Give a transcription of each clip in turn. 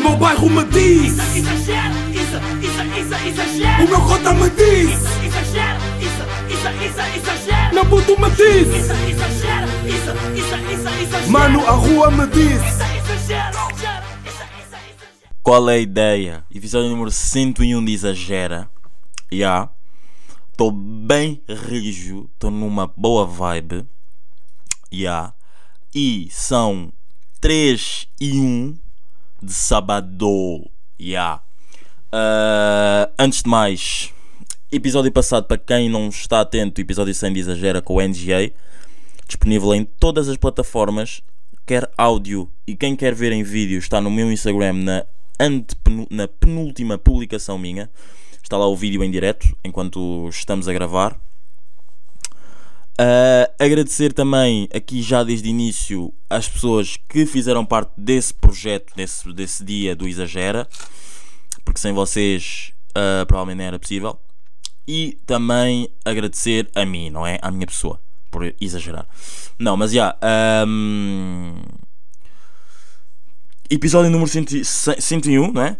meu bairro me diz Isso, exagero, isso, isso, isso, exagero O meu cota me diz Isso, exagero, isso, isso, isso, exagero Meu puto me diz Isso, exagero, isso, isso, isso, exagero Mano, a rua me diz Isso, exagero, Qual é a ideia? Episódio número 101 de Exagera. Já. Yeah. Estou bem rijo, estou numa boa vibe. Já. Yeah. E são 3 e 1 de sábado. Yeah. Uh, antes de mais, episódio passado, para quem não está atento, episódio 100 de Exagera com o NGA, disponível em todas as plataformas, quer áudio e quem quer ver em vídeo está no meu Instagram na, na penúltima publicação minha. Está lá o vídeo em direto enquanto estamos a gravar. Uh, agradecer também aqui já desde o início as pessoas que fizeram parte desse projeto, desse, desse dia do Exagera, porque sem vocês uh, provavelmente não era possível. E também agradecer a mim, não é? À minha pessoa, por exagerar. Não, mas já. Um... Episódio número 100, 101, não é?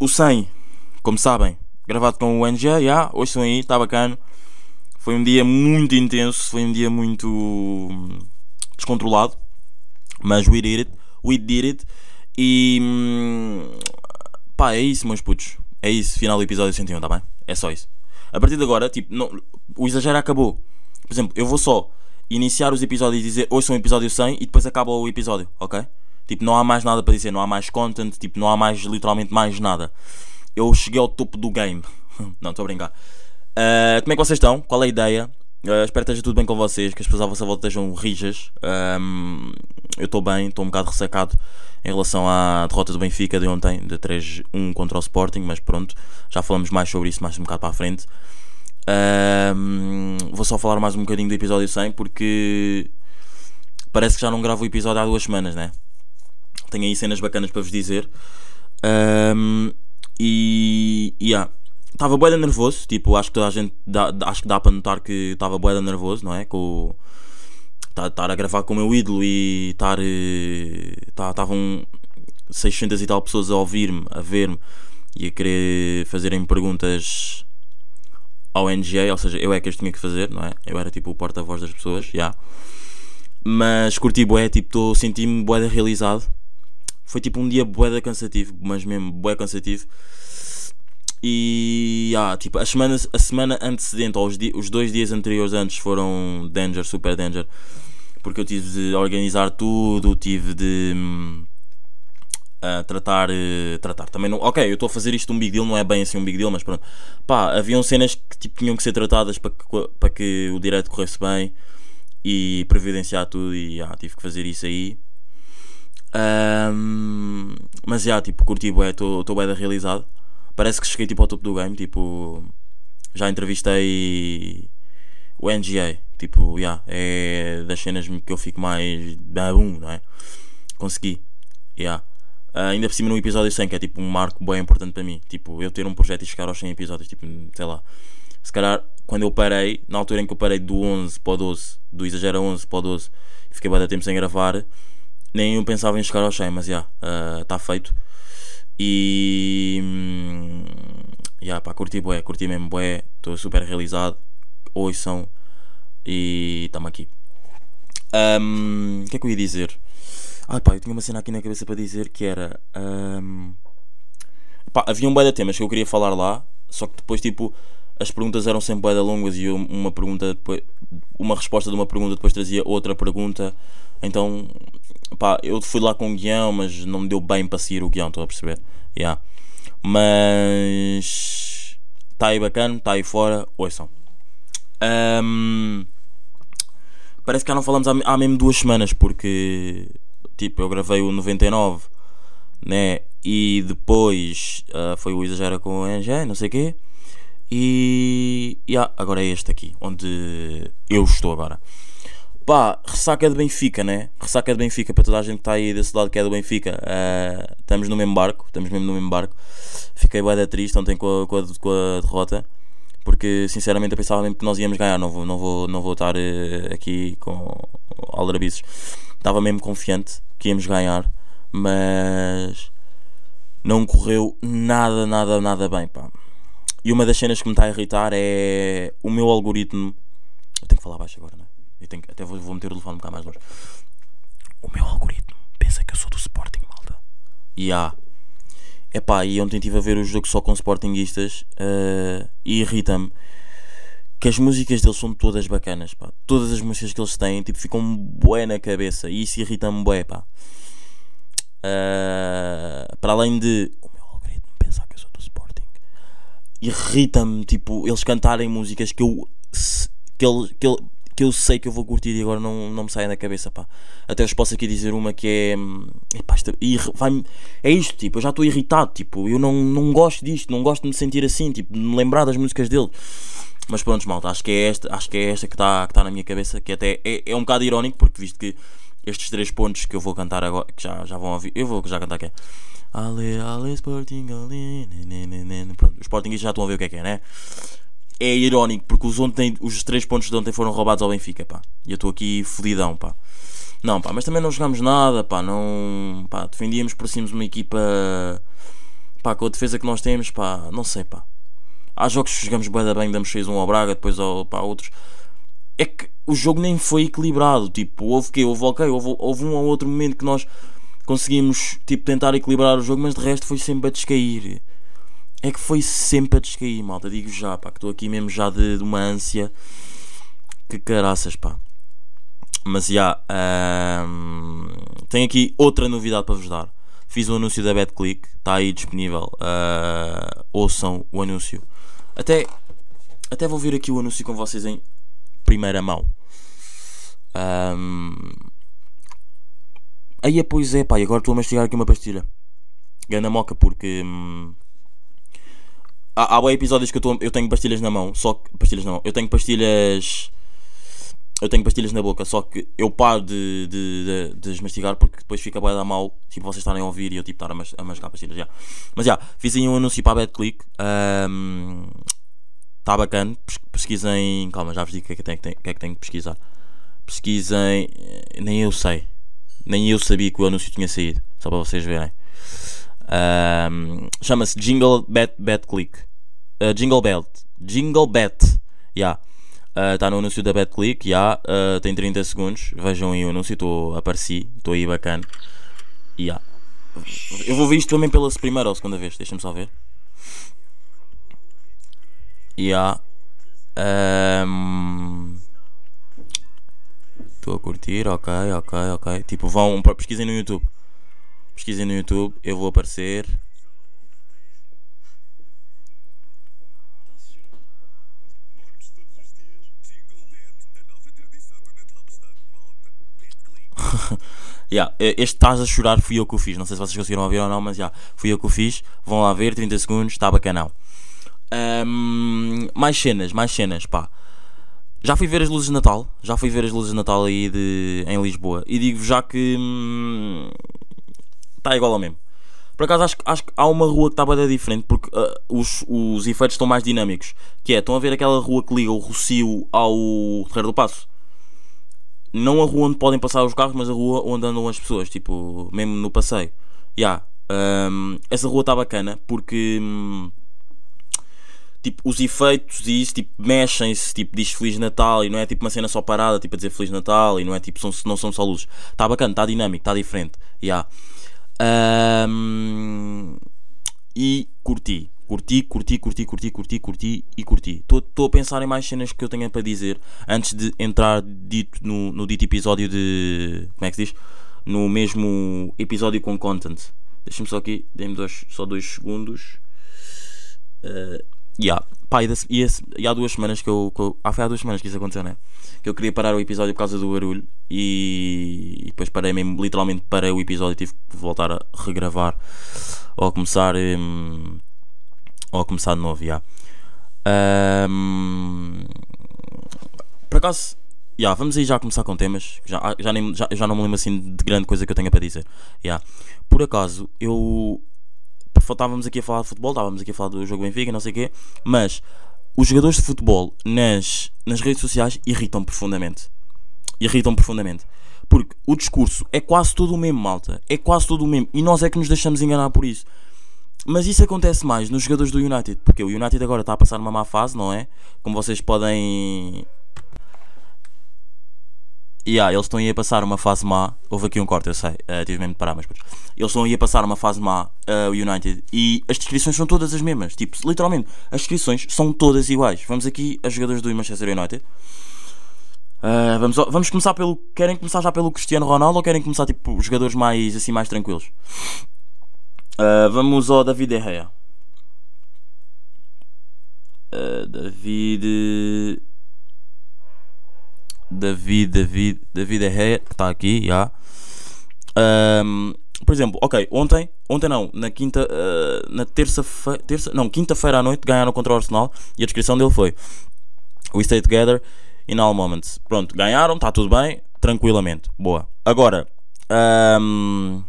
O 100, como sabem, gravado com o NG, já. Yeah, hoje estão aí, está bacana. Foi um dia muito intenso, foi um dia muito hum, descontrolado. Mas we did it, we did it. E hum, pá, é isso, meus putos. É isso, final do episódio 101, tá bem? É só isso. A partir de agora, tipo, não, o exagero acabou. Por exemplo, eu vou só iniciar os episódios e dizer hoje são o episódio 100 e depois acaba o episódio, ok? Tipo, não há mais nada para dizer, não há mais content, tipo, não há mais, literalmente, mais nada. Eu cheguei ao topo do game. não, estou a brincar. Uh, como é que vocês estão? Qual é a ideia? Uh, espero que esteja tudo bem com vocês, que as pessoas à vossa volta estejam rijas. Um, eu estou bem, estou um bocado ressacado em relação à derrota do Benfica de ontem, de 3-1 contra o Sporting, mas pronto, já falamos mais sobre isso mais um bocado para a frente. Um, vou só falar mais um bocadinho do episódio 100 porque parece que já não gravo o episódio há duas semanas, né? Tenho aí cenas bacanas para vos dizer. Um, e. Yeah. Estava boeda nervoso, tipo, acho que toda a gente dá, acho que dá para notar que estava boeda nervoso, não é? Com estar a gravar com o meu ídolo e estar estavam 600 e tal pessoas a ouvir-me, a ver-me e a querer fazerem perguntas ao NGA, ou seja, eu é que as tinha que fazer, não é? Eu era tipo o porta-voz das pessoas, já. Yeah. Mas curti bué, tipo, senti-me bué realizado. Foi tipo um dia bué cansativo, mas mesmo bué cansativo. E yeah, tipo, as semanas, a semana antecedente, ou os, di os dois dias anteriores antes foram danger, super danger. Porque eu tive de organizar tudo, tive de uh, tratar. Uh, tratar também não. Ok, eu estou a fazer isto um big deal, não é bem assim um big deal, mas pronto. Pá, haviam cenas que tipo, tinham que ser tratadas para que, para que o direto corresse bem e providenciar tudo e yeah, tive que fazer isso aí. Um, mas já, yeah, tipo, curti estou bué realizado. Parece que cheguei tipo ao topo do game, tipo. Já entrevistei o NGA, tipo, yeah, é das cenas que eu fico mais. Bum, não é? Consegui, yeah. Uh, ainda por cima no episódio 100, que é tipo um marco bem importante para mim. Tipo, eu ter um projeto e chegar aos 100 episódios, tipo, sei lá. Se calhar, quando eu parei, na altura em que eu parei do 11 para o 12, do Exagera 11 para o 12, e fiquei bastante tempo sem gravar, nem eu pensava em chegar aos 100, mas já, yeah, está uh, feito. E. Yeah, pá, curti bué, curti mesmo bué, estou super realizado. Hoje são. E estamos aqui. O um, que é que eu ia dizer? Ai pá, eu tinha uma cena aqui na cabeça para dizer que era. Um, pá, havia um bué de temas que eu queria falar lá, só que depois, tipo, as perguntas eram sempre bué de longas e uma pergunta, depois, uma resposta de uma pergunta depois trazia outra pergunta. Então, pá, eu fui lá com o guião, mas não me deu bem para seguir o guião, estou a perceber? Yeah. Mas. Está aí bacana, está aí fora, ouçam. Um, parece que já não falamos há, há mesmo duas semanas, porque tipo, eu gravei o 99, né? E depois uh, foi o Exagera com o NG, não sei o quê. E yeah, agora é este aqui, onde eu estou agora. Pá, ressaca de Benfica, né? Ressaca de Benfica para toda a gente que está aí desse lado que é do Benfica. Uh, estamos no mesmo barco, estamos mesmo no mesmo barco. Fiquei bué triste ontem com a, com, a, com a derrota porque sinceramente eu pensava mesmo que nós íamos ganhar. Não vou, não vou, não vou estar uh, aqui com aldrabices. Estava mesmo confiante que íamos ganhar, mas não correu nada, nada, nada bem, pá. E uma das cenas que me está a irritar é o meu algoritmo. Eu tenho que falar baixo agora, não é? Eu tenho até vou, vou meter o telefone um bocado mais longe. O meu algoritmo pensa que eu sou do Sporting, malta. E há. Epá, e ontem estive a ver o jogo só com Sportinguistas eh, e irrita-me que as músicas deles são todas bacanas, pá. Todas as músicas que eles têm, tipo, ficam bué na cabeça e isso irrita-me bué, pá. Eh, para além de o meu algoritmo pensar que eu sou do Sporting, irrita-me, tipo, eles cantarem músicas que eu, que ele, que que eu sei que eu vou curtir e agora não, não me saem da cabeça, pá. Até vos posso aqui dizer uma que é. hum, Epá, esta- vai-me- é isto, tipo, eu já estou irritado, tipo, eu não, não gosto disto, não gosto de me sentir assim, tipo, de me lembrar das músicas dele. Mas pronto, malta, acho que é esta, acho que é esta que está que tá na minha cabeça, que até é, é um bocado irónico, porque visto que estes três pontos que eu vou cantar agora, que já, já vão ouvir, eu vou já cantar que é. Ale, ale, Sporting, ale, ne, ne, ne. Pronto, os Sportingistas já estão a ver o que é que é, né? É irónico, porque os, ontem, os três pontos de ontem foram roubados ao Benfica, pá. E eu estou aqui fodidão, pá. Não, pá, mas também não jogámos nada, pá. Não, pá, defendíamos por cima uma equipa, pá, com a defesa que nós temos, pá, não sei, pá. Há jogos que jogamos da bem, damos 6-1 ao Braga, depois ao, pá, outros. É que o jogo nem foi equilibrado, tipo, houve que houve, ok, houve, houve um ou outro momento que nós conseguimos, tipo, tentar equilibrar o jogo, mas de resto foi sempre a descair. É que foi sempre a descair, malta, digo já, pá, que estou aqui mesmo já de, de uma ânsia. Que caraças, pá. Mas já, ahm, tenho aqui outra novidade para vos dar. Fiz o anúncio da BetClick, está aí disponível. ah, ouçam o anúncio. Até, até vou ver aqui o anúncio com vocês em primeira mão. Ahm, aí, pois é, pá, e agora estou a mastigar aqui uma pastilha. Ganda moca, porque. hum, há, há bué episódios que eu, tô, eu tenho pastilhas na mão, só que. Pastilhas na mão. Eu tenho pastilhas. Eu tenho pastilhas na boca, só que eu paro de, de, de, de desmastigar porque depois fica bué da mal, tipo, vocês estarem a ouvir e eu tipo estar a, mas, a mascar pastilhas, já. Mas já, fiz aí um anúncio para a BetClick. Está bacana, pes- pesquisem. Calma, já vos digo o que é que, que, que, é que tenho que pesquisar. Pesquisem. eh, Nem eu sei. Nem eu sabia que o anúncio tinha saído. Só para vocês verem. Ahm, Chama-se Jingle Bet, Bet Click. Uh, Jingle Belt. Jingle Bet. Já. Está no anúncio da Bet Click. Já. Uh, tem 30 segundos. Vejam aí o anúncio. Estou apareci. Estou aí bacana. Já. Eu vou ver isto também pela primeira ou segunda vez. Deixa-me só ver. Já. Estou a curtir, ok, ok, ok. Tipo, vão, pesquisem no YouTube. Pesquisem no YouTube, eu vou aparecer. Yeah, este estás a chorar fui eu que o fiz. Não sei se vocês conseguiram ouvir ou não, mas já fui eu que o fiz. Vão lá ver, 30 segundos, está bacanão. Ahm, mais cenas, mais cenas, pá. Já fui ver as luzes de Natal. Já fui ver as luzes de Natal aí de, em Lisboa. E digo já que está igual ao mesmo. Por acaso acho, acho que há uma rua que está bem diferente porque ah, os, os efeitos estão mais dinâmicos. Que é, estão a ver aquela rua que liga o Rocio ao Terreiro do Passo? Não a rua onde podem passar os carros, mas a rua onde andam as pessoas, tipo, mesmo no passeio. Ya, ahm, essa rua está bacana porque hum, tipo, os efeitos e isso tipo, mexem-se, tipo, diz Feliz Natal e não é tipo uma cena só parada, tipo a dizer Feliz Natal e não é tipo, são, não são só luzes. Está bacana, está dinâmico, está diferente. Ya. Ahm, e curti. Curti, curti, curti, curti, curti, curti e curti. Estou a pensar em mais cenas que eu tenha para dizer antes de entrar dito no, no dito episódio de. Como é que se diz? No mesmo episódio com content. Deixa-me só aqui, dois, só dois segundos. Uh, yeah. Pá, e, desse- e esse- e há duas semanas que eu, que eu- Ah, foi há duas semanas que isso aconteceu, né? Que eu queria parar o episódio por causa do barulho e, e depois parei mesmo, literalmente parei o episódio e tive que voltar a regravar ou a começar. hum, ou a começar de novo, já. Ahm, por acaso, já, vamos aí já começar com temas. Já, já, nem, já, já não me lembro assim de grande coisa que eu tenha para dizer. já. Por acaso, eu estávamos aqui a falar de futebol, estávamos aqui a falar do jogo Benfica, não sei o quê, mas os jogadores de futebol nas, nas redes sociais irritam profundamente. Irritam profundamente. Porque o discurso é quase todo o mesmo, malta. É quase todo o mesmo. E nós é que nos deixamos enganar por isso. mas isso acontece mais nos jogadores do United, porque o United agora está a passar uma má fase, não é? Como vocês podem. Yeah, eles estão aí a passar uma fase má. Houve aqui um corte, eu sei, uh, tive mesmo de parar, mas eles estão aí a passar uma fase má, uh, o United, e as descrições são todas as mesmas. Tipo, literalmente, as descrições são todas iguais. Vamos aqui a jogadores do Manchester United. Uh, vamos, vamos começar pelo. Querem começar já pelo Cristiano Ronaldo ou querem começar tipo jogadores mais assim mais tranquilos? Uh, vamos ao David. Uh, David. David, David, David Gea, que está aqui, já. Um, por exemplo, ok, ontem, ontem não, na quinta, uh, na terça-feira, terça, não, quinta-feira à noite ganharam contra o Arsenal e a descrição dele foi We stay together in all moments. Pronto, ganharam, está tudo bem, tranquilamente, boa. Agora, um,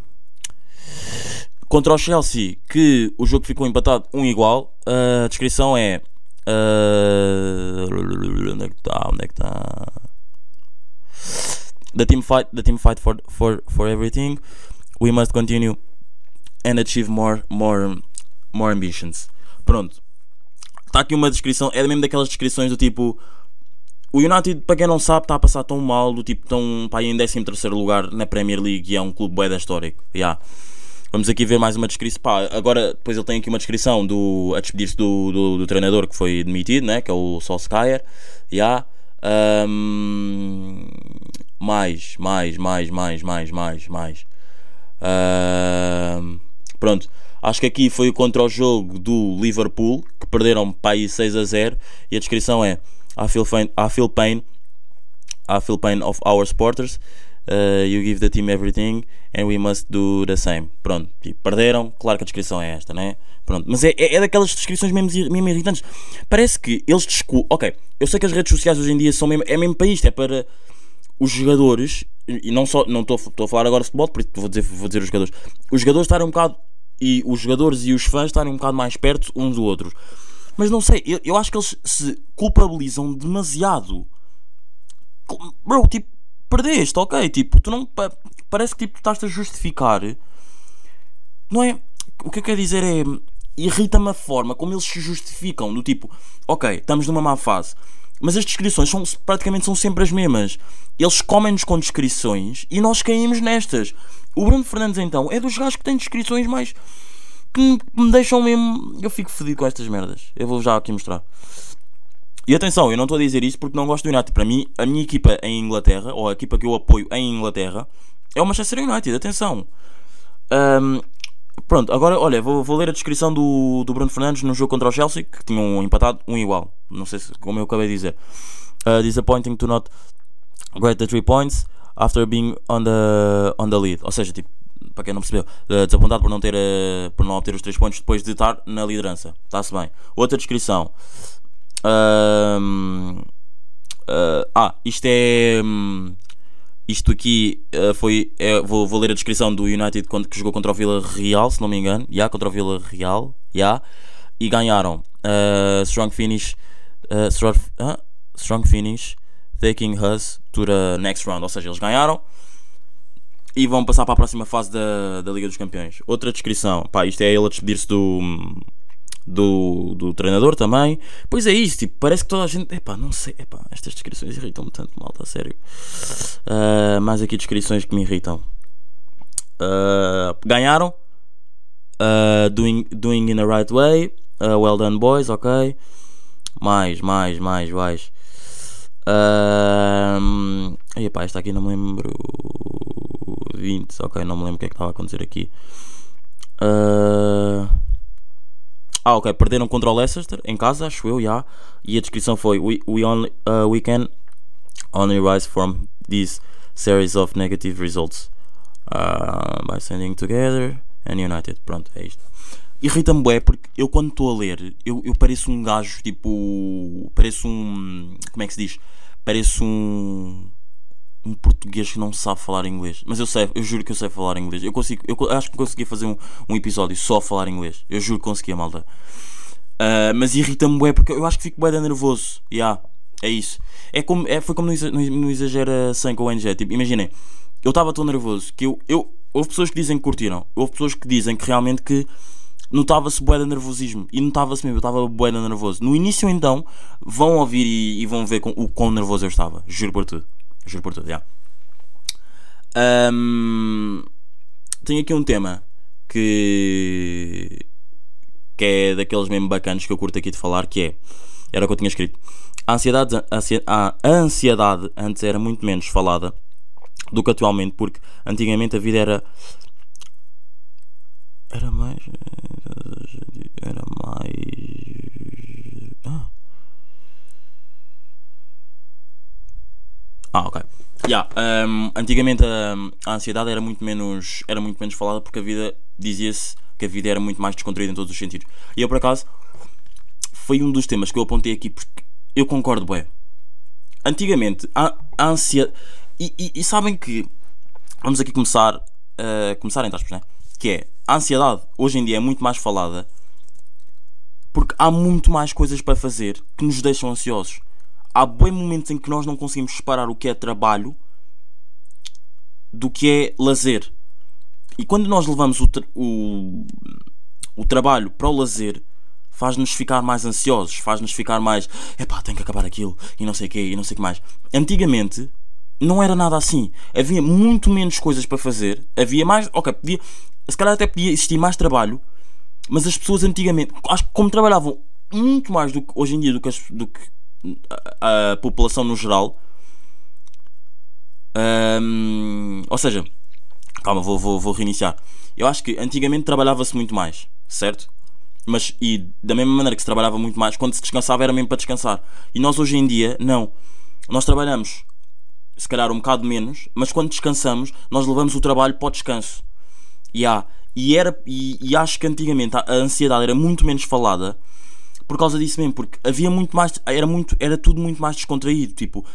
contra o Chelsea, que o jogo ficou empatado um igual, a descrição é. uh, onde é que está? Onde é que está? The team fight, the team fight for, for, for everything. We must continue and achieve more, more, more ambitions. Pronto. Está aqui uma descrição, é mesmo daquelas descrições do tipo. O United, para quem não sabe, está a passar tão mal, do tipo, tão pá, em 13 lugar na Premier League e é um clube bué da histórico. Yeah. Vamos aqui ver mais uma descrição. Pá, agora, depois ele tem aqui uma descrição do, a despedir-se do, do, do treinador que foi demitido, né? que é o Solskjaer. Yeah. Um, mais, mais, mais, mais, mais, mais, mais. Um, pronto. Acho que aqui foi contra o jogo do Liverpool, que perderam para aí 6 a 0. E a descrição é: I feel pain, I feel pain, I feel pain of our supporters. Uh, you give the team everything and we must do the same. Pronto, tipo, perderam. Claro que a descrição é esta, né? Pronto, mas é, é, é daquelas descrições mesmo, mesmo irritantes. Parece que eles desculpam. Ok, eu sei que as redes sociais hoje em dia são mesmo, é mesmo para isto, é para os jogadores, e não só, não estou a falar agora de futebol, por isso vou dizer, vou dizer os jogadores, os jogadores estarem um bocado, e os jogadores e os fãs estarem um bocado mais perto uns do outros. Mas não sei, eu, eu acho que eles se culpabilizam demasiado. Bro, tipo, perdeste, ok, tipo, tu não, pa- parece que tipo, tu estás a justificar, não é, o que eu quero dizer é, irrita-me a forma como eles se justificam, do tipo, ok, estamos numa má fase, mas as descrições são, praticamente são sempre as mesmas. Eles comem-nos com descrições e nós caímos nestas. O Bruno Fernandes, então, é dos gajos que têm descrições mais. que me deixam mesmo. Eu fico fedido com estas merdas. Eu vou já aqui mostrar. E atenção, eu não estou a dizer isto porque não gosto do United. Para mim, a minha equipa em Inglaterra, ou a equipa que eu apoio em Inglaterra, é o Manchester United. Atenção. Ahm, pronto, agora olha, vou, vou ler a descrição do, do Bruno Fernandes no jogo contra o Chelsea, que tinham empatado um igual. Não sei se, como eu acabei de dizer. Uh, disappointing to not get the three points after being on the, on the lead. Ou seja, tipo, para quem não percebeu, uh, desapontado por não, ter, uh, por não obter os três pontos depois de estar na liderança. Está-se bem. Outra descrição. Uh, ah, isto é. hum, isto aqui uh, foi. é- vou, vou ler a descrição do United que jogou contra o Vila Real, se não me engano. Yeah, contra o Vila Real. Yeah, e ganharam. Uh, strong finish. strong, ah, strong finish. Taking us to the next round. Ou seja, eles ganharam e vão passar para a próxima fase da, da Liga dos Campeões. Outra descrição. Pá, isto é ele a despedir-se do. Do, do treinador também. Pois é isso, tipo, parece que toda a gente. Epá, não sei, epá, estas descrições irritam-me tanto, malta, a sério. Uh, mais aqui descrições que me irritam. Uh, ganharam. Uh, doing, doing in the right way. Uh, well done, boys, ok. Mais, mais, mais, mais. Um, epá, esta aqui não me lembro. 20, ok, não me lembro o que é que estava a acontecer aqui. Uh, ah, ok, perderam contra o Leicester em casa, acho eu, já. E a descrição foi: We, we, only, uh, we can only rise from this series of negative results uh, by standing together and united. Pronto, é isto. Irrita-me bué porque eu quando estou a ler, eu, eu pareço um gajo tipo. Pareço um. Como é que se diz? Pareço um. Um português que não sabe falar inglês. Mas eu sei, eu juro que eu sei falar inglês. Eu consigo, eu acho que consegui fazer um, um episódio só a falar inglês. Eu juro que conseguia, malta. Ah, mas irrita-me bué porque eu acho que fico bué nervoso. Yeah, é isso. É como, é, foi como no, Exa- no, no Exagera 100 com o NG. Tipo, imaginem, eu estava tão nervoso que eu, eu. Houve pessoas que dizem que curtiram. Houve pessoas que dizem que realmente que notava-se bué de nervosismo. E notava-se mesmo, eu estava bué de nervoso. No início, então, vão ouvir e, e vão ver com, o quão nervoso eu estava. Juro por tudo. Juro por tudo, já. Ahm, tenho aqui um tema que. que é daqueles mesmo bacanos que eu curto aqui de falar, que é. Era o que eu tinha escrito. A ansiedade, a ansiedade antes era muito menos falada do que atualmente, porque antigamente a vida era. Era mais. Era mais. Ah. Ah, ok. Yeah, um, antigamente um, a ansiedade era muito menos era muito menos falada porque a vida dizia-se que a vida era muito mais descontraída em todos os sentidos. E eu por acaso foi um dos temas que eu apontei aqui porque eu concordo, bué. Antigamente a, a ansiedade e, e- e sabem que vamos aqui começar a começar entre aspas, né? Que é a ansiedade hoje em dia é muito mais falada porque há muito mais coisas para fazer que nos deixam ansiosos. Há bem momentos em que nós não conseguimos separar o que é trabalho do que é lazer. E quando nós levamos o, tra- o, o trabalho para o lazer, faz-nos ficar mais ansiosos, faz-nos ficar mais epá, tenho que acabar aquilo e não sei o quê e não sei o que mais. Antigamente não era nada assim. Havia muito menos coisas para fazer, havia mais, ok, podia, se calhar até podia existir mais trabalho, mas as pessoas antigamente, acho que como trabalhavam muito mais do que hoje em dia do que, as- do que a, a população no geral, hum, ou seja, calma, vou, vou, vou reiniciar. Eu acho que antigamente trabalhava-se muito mais, certo? Mas e da mesma maneira que se trabalhava muito mais, quando se descansava era mesmo para descansar. E nós hoje em dia, não. Nós trabalhamos se calhar um bocado menos, mas quando descansamos, nós levamos o trabalho para o descanso. E, há, e, era, e, e acho que antigamente a ansiedade era muito menos falada por causa disso mesmo, porque havia muito mais, era, muito, era tudo muito mais descontraído. Tipo,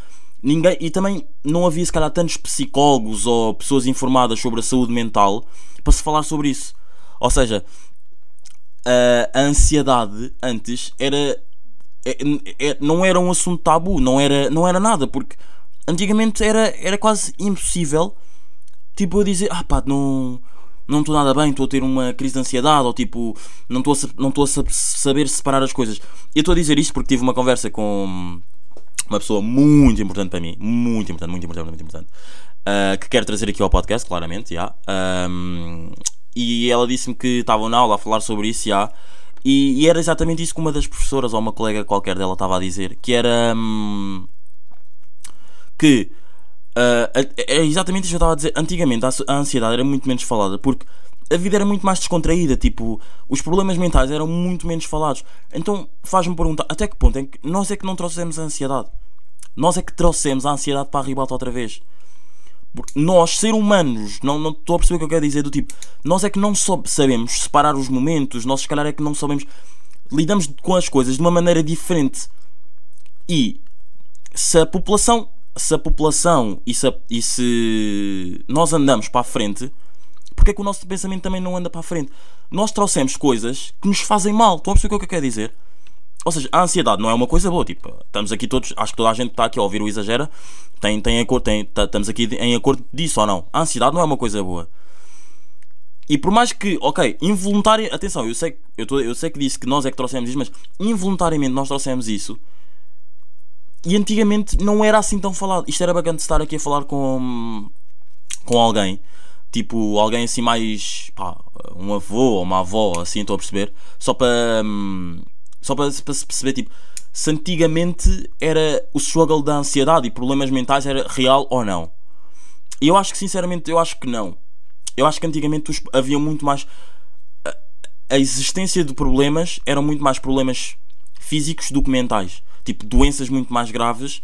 ninguém, e também não havia se calhar tantos psicólogos ou pessoas informadas sobre a saúde mental para se falar sobre isso. Ou seja, a, ansiedade antes era é- é- não era um assunto tabu, não era, não era nada, porque antigamente era, era quase impossível tipo eu dizer, ah pá, não não estou nada bem, estou a ter uma crise de ansiedade, ou tipo, não estou a, não estou a sa- saber separar as coisas. Eu estou a dizer isto porque tive uma conversa com uma pessoa muito importante para mim, muito importante, muito importante, muito importante, ah, que quero trazer aqui ao podcast, claramente, já. Ahm, e ela disse-me que estavam na aula a falar sobre isso, já. E, e era exatamente isso que uma das professoras ou uma colega qualquer dela estava a dizer, que era hum, que ah, é exatamente isso que eu estava a dizer. Antigamente a ansi- a ansiedade era muito menos falada porque a vida era muito mais descontraída. Tipo, os problemas mentais eram muito menos falados. Então faz-me perguntar até que ponto é que nós é que não trouxemos a ansiedade? Nós é que trouxemos a ansiedade para a ribalta outra vez. Nós, ser humanos, não não estou a perceber o que eu quero dizer. Do tipo, nós é que não sabemos separar os momentos, nós, se calhar, é que não sabemos. Lidamos com as coisas de uma maneira diferente. E se a população, se a população e se, e se nós andamos para a frente, porque é que o nosso pensamento também não anda para a frente? Nós trouxemos coisas que nos fazem mal. Estão a perceber o que eu quero dizer? Ou seja, a ansiedade não é uma coisa boa. Tipo, estamos aqui todos, acho que toda a gente está aqui a ouvir o exagera, tem, tem acordo, tem, tá- estamos aqui em acordo disso ou não. A ansiedade não é uma coisa boa. E por mais que, ok, involuntária, atenção, eu sei, eu, tô, eu sei que disse que nós é que trouxemos isso, mas involuntariamente nós trouxemos isso. E antigamente não era assim tão falado. Isto era bacana de estar aqui a falar com, com alguém. Tipo, alguém assim mais. pá, um avô ou uma avó, assim, estou a perceber. Só para. hum, só para, se perceber, tipo, se antigamente era o struggle da ansiedade e problemas mentais era real ou não. E eu acho que, sinceramente, eu acho que não. Eu acho que antigamente havia muito mais. A existência de problemas eram muito mais problemas físicos do que mentais. Tipo, doenças muito mais graves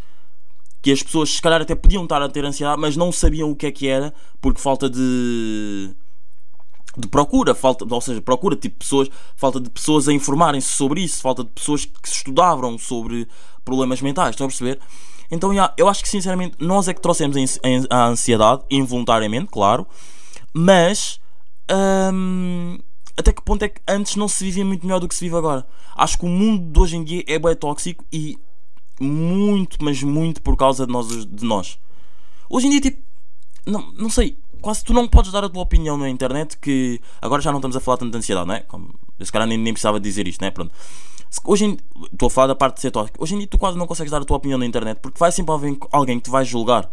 que as pessoas, se calhar, até podiam estar a ter ansiedade, mas não sabiam o que é que era porque falta de. de procura, falta, ou seja, procura, tipo, pessoas, falta de pessoas a informarem-se sobre isso, falta de pessoas que estudavam sobre problemas mentais, estão a perceber? Então, eu acho que sinceramente nós é que trouxemos a ansiedade, involuntariamente, claro, mas hum, até que ponto é que antes não se vivia muito melhor do que se vive agora? Acho que o mundo de hoje em dia é bem tóxico e muito, mas muito por causa de nós. De nós. Hoje em dia, tipo, não, não sei, quase tu não podes dar a tua opinião na internet que agora já não estamos a falar tanto de ansiedade, não é? Como Eu se calhar nem, nem precisava dizer isto, né? Pronto. Se- Hoje em estou a falar da parte de ser tóxico. Hoje em dia tu quase não consegues dar a tua opinião na internet porque vai sempre haver alguém que te vai julgar.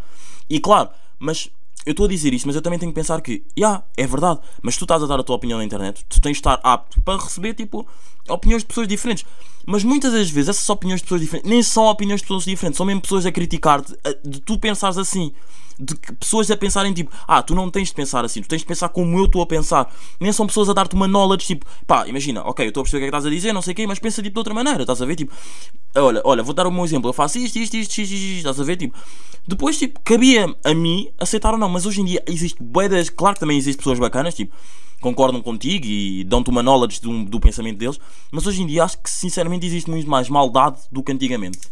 E claro, mas eu estou a dizer isto, mas eu também tenho que pensar que, já, é verdade, mas tu estás a dar a tua opinião na internet, tu tens de estar apto para receber, tipo, opiniões de pessoas diferentes. Mas muitas das vezes essas opiniões de pessoas diferentes nem são opiniões de pessoas diferentes, são mesmo pessoas a criticar-te, de tu pensares assim. De pessoas a pensarem tipo, ah, tu não tens de pensar assim, tu tens de pensar como eu estou a pensar. Nem são pessoas a dar-te uma knowledge, tipo, pá, imagina, ok, eu estou a perceber o que é que estás a dizer, não sei o quê, mas pensa tipo de outra maneira, estás a ver? Tipo, olha, olha, vou dar o meu exemplo, eu faço isto, isto, isto, isto, isto, isto, estás a ver? Tipo, depois, tipo, cabia a mim aceitar ou não, mas hoje em dia existe bué das, claro que também existem pessoas bacanas, tipo, concordam contigo e dão-te uma knowledge do, do pensamento deles, mas hoje em dia acho que sinceramente existe muito mais maldade do que antigamente.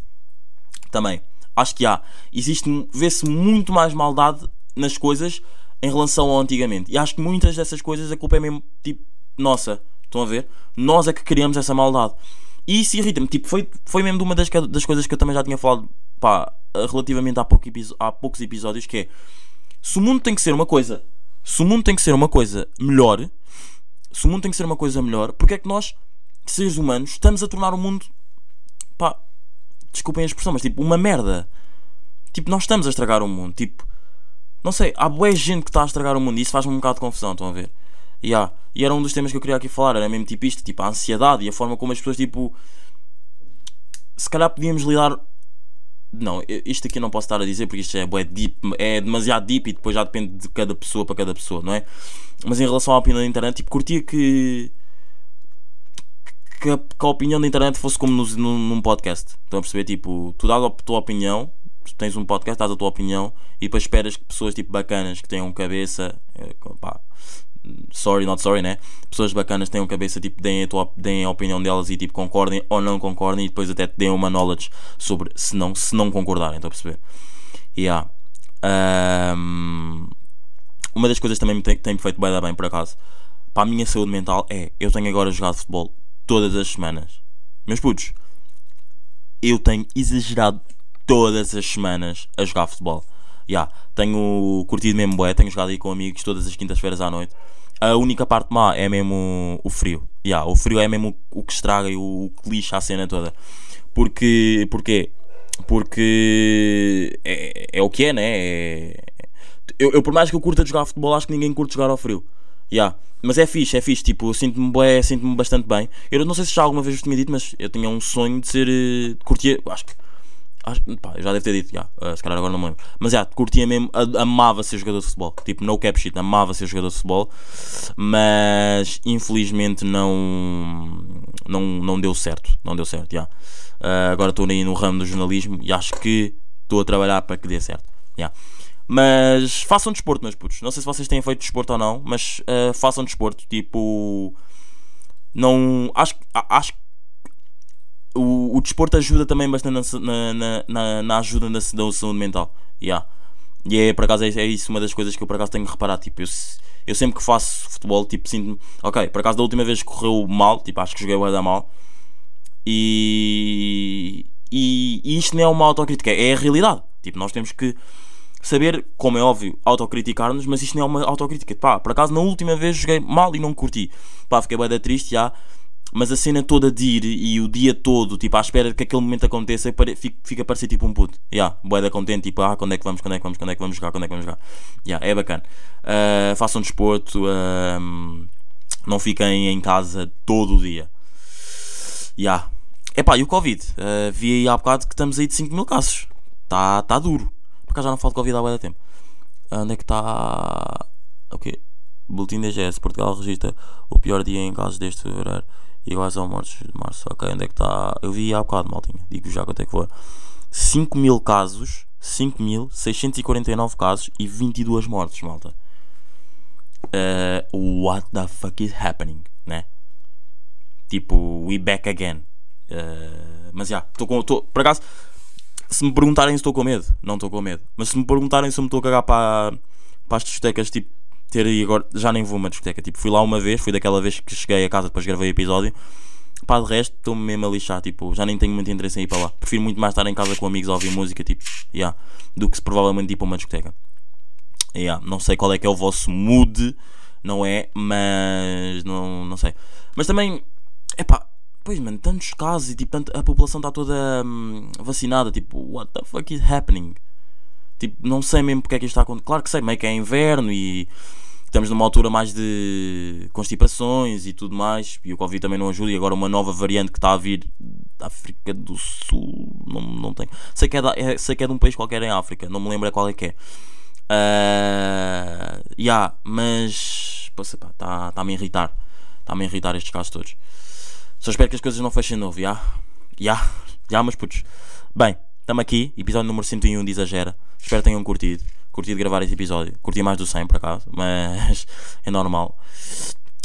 Também. Acho que há. Existe, vê-se muito mais maldade nas coisas em relação ao antigamente. E acho que muitas dessas coisas a culpa é mesmo, tipo, nossa. Estão a ver? Nós é que criamos essa maldade. E isso irrita-me. Tipo, foi, foi mesmo uma das, das coisas que eu também já tinha falado, pá, relativamente há, pouco há poucos episódios, que é, se o mundo tem que ser uma coisa, se o mundo tem que ser uma coisa melhor, se o mundo tem que ser uma coisa melhor, porque é que nós, seres humanos, estamos a tornar o mundo, pá, desculpem a expressão, mas tipo, uma merda. Tipo, nós estamos a estragar o mundo. Tipo, não sei, há boa gente que está a estragar o mundo e isso faz-me um bocado de confusão, estão a ver? Yeah. E era um dos temas que eu queria aqui falar, era mesmo tipo isto, tipo, a ansiedade e a forma como as pessoas, tipo, se calhar podíamos lidar. Não, isto aqui não posso estar a dizer porque isto é, bué deep, é demasiado deep e depois já depende de cada pessoa para cada pessoa, não é? Mas em relação à opinião da internet, tipo, curtia que que a, que a opinião da internet fosse como no, num, num podcast. Estão a perceber? Tipo, tu dás a tua opinião, tu tens um podcast, dás a tua opinião e depois esperas que pessoas tipo bacanas que tenham cabeça, eh, pá, sorry, not sorry, né? Pessoas bacanas que tenham cabeça, tipo, deem a, tua, deem a opinião delas e tipo concordem ou não concordem e depois até te deem uma knowledge sobre se não, se não concordarem. Estão a perceber? Yeah. Ahm, uma das coisas que também me tem, tem feito bem bem por acaso para a minha saúde mental é eu tenho agora jogado futebol todas as semanas. Meus putos, eu tenho exagerado todas as semanas a jogar futebol. Já, tenho curtido mesmo bué, tenho jogado aí com amigos todas as quintas-feiras à noite. A única parte má é mesmo o frio. Já, o frio é mesmo o, que estraga e o, o que lixa a cena toda. Porque, porquê? Porque é, é o que é, né? É- eu, eu, por mais que eu curta jogar futebol, acho que ninguém curte jogar ao frio. Yeah. Mas é fixe, é fixe, tipo, sinto-me sinto-me bastante bem. Eu não sei se já alguma vez vos tinha dito, mas eu tinha um sonho de ser. eh, de curtir. Acho que. Acho, pá, já devo ter dito, já, eh, se calhar agora não me lembro. Mas já, curtia mesmo, amava ser jogador de futebol. Tipo, no cap shit, amava ser jogador de futebol. Mas infelizmente não. Não, não deu certo. Não deu certo, já. Eh, agora estou aí no ramo do jornalismo e acho que estou a trabalhar para que dê certo. já. Mas façam desporto, meus putos. Não sei se vocês têm feito desporto ou não, mas eh, façam desporto. Tipo, não. Acho, acho o, o desporto ajuda também bastante na, na, na, na- ajuda na, da saúde mental. Yeah. E é por acaso é, é isso uma das coisas que eu por acaso tenho que reparar. Tipo, eu, eu sempre que faço futebol, tipo, sinto-me. Ok, por acaso da última vez correu mal, tipo, acho que joguei o da mal. E, e, e isto não é uma autocrítica, é a realidade. Tipo, nós temos que saber, como é óbvio, autocriticar-nos, mas isto não é uma autocrítica. Pá, por acaso na última vez joguei mal e não curti. Pá, fiquei bem triste já. Mas a cena toda de ir e o dia todo, tipo, à espera de que aquele momento aconteça, fico- fica a parecer tipo um puto. Yeah, boeda contente, tipo, ah, quando é que vamos, quando é que vamos, quando é que vamos jogar, quando é que vamos jogar. Ya, é bacana. Ah, façam desporto, ahm, não fiquem em casa todo o dia. Ya. Epá, e o Covid? Ah, vi aí há bocado que estamos aí de 5 mil casos. Está tá duro. Por acaso já não falo de Covid há de tempo. Onde é que está. O quê? Boletim da. Portugal registra o pior dia em casos deste fevereiro. Iguais ao mortos de março. Ok, onde é que está? Eu vi há bocado, maltinha. Digo já quanto é que for. 5 mil casos. 5.649 casos e 22 mortes, malta. Uh, what the fuck is happening, né? Tipo, we back again. Uh, mas já, estou com. Tô, por acaso, se me perguntarem se estou com medo, não estou com medo. Mas se me perguntarem se me estou a cagar para, para as discotecas, tipo, ter aí agora, já nem vou a uma discoteca. Tipo, fui lá uma vez, fui daquela vez que cheguei a casa depois gravei o episódio. Pá, de resto, estou-me mesmo a lixar. Tipo, já nem tenho muito interesse em ir para lá. Prefiro muito mais estar em casa com amigos a ouvir música, tipo, yeah, do que se provavelmente ir para uma discoteca. Yeah, não sei qual é que é o vosso mood, não é, mas não, não sei. Mas também, epá, pois mano, tantos casos e tipo, tanto, a população está toda hum, vacinada, tipo, what the fuck is happening? Tipo, não sei mesmo porque é que isto está acontecendo. Claro que sei, meio que é inverno e estamos numa altura mais de constipações e tudo mais. E o Covid também não ajuda. E agora uma nova variante que está a vir da África do Sul. Não, não tenho. Sei que, é da- é- sei que é de um país qualquer em África. Não me lembro qual é que é. Uh, yeah, mas. Poxa, pá, está tá a irritar. Está-me a irritar estes casos todos. Só espero que as coisas não fechem de novo, já? Já, já, mas putos. Bem, estamos aqui, episódio número 101 de Exagera. Espero que tenham curtido. Curti de gravar este episódio. Curti mais do 100 por acaso, mas é normal.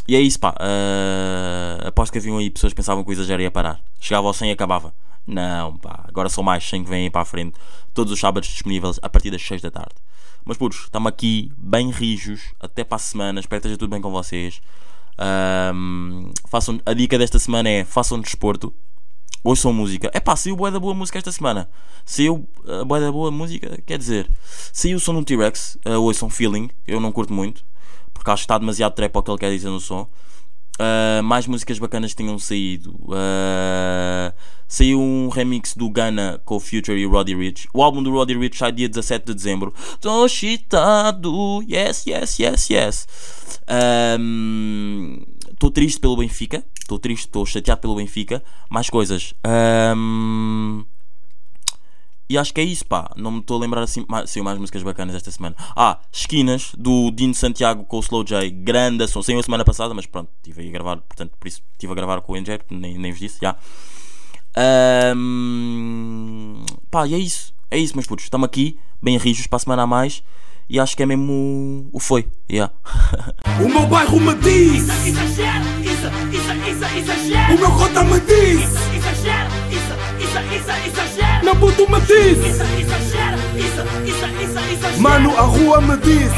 E é isso, pá. Uh, aposto que haviam aí pessoas que pensavam que o exagero ia parar. Chegava ao 100 e acabava. Não, pá. Agora são mais 100 que vêm para a frente. Todos os sábados disponíveis a partir das 6 da tarde. Mas, putos, estamos aqui bem rijos. Até para a semana. Espero que esteja tudo bem com vocês. Um, façam, a dica desta semana é façam desporto. Ouçam música. É pá, saiu boa da boa música esta semana. Saiu uh, boa da boa música, quer dizer, saiu o som do T-Rex. Uh, ouçam Feeling. Eu não curto muito. Porque acho que está demasiado trap ao que ele quer dizer no som. Uh, mais músicas bacanas tinham saído. Uh, saiu um remix do Ghana com o Future e o Roddy Rich. O álbum do Roddy Rich sai dia 17 de dezembro. Tô chitado, yes, yes, yes, yes. Estou triste pelo Benfica. Estou triste, estou chateado pelo Benfica. Mais coisas. Um, e acho que é isso, pá. Não me estou a lembrar assim. mais- Saiu mais músicas bacanas esta semana. Ah, Esquinas, do Dino Santiago com o Slow J. Grande som. Saiu a semana passada, mas pronto, estive a gravar. Portanto, por isso estive a gravar com o NJ, nem, nem vos disse, já. Ahm, pá, e é isso. É isso, meus putos. Estamos aqui, bem rijos, para a semana a mais. E acho que é mesmo o- foi. Yeah. O meu bairro me diz, isso, isso, exagera. o meu cota me diz, Exagera, isso, isso, isso, exagera. meu puto me diz, Isso, exagera, isso, isso, isso, exagera. mano, a rua me diz.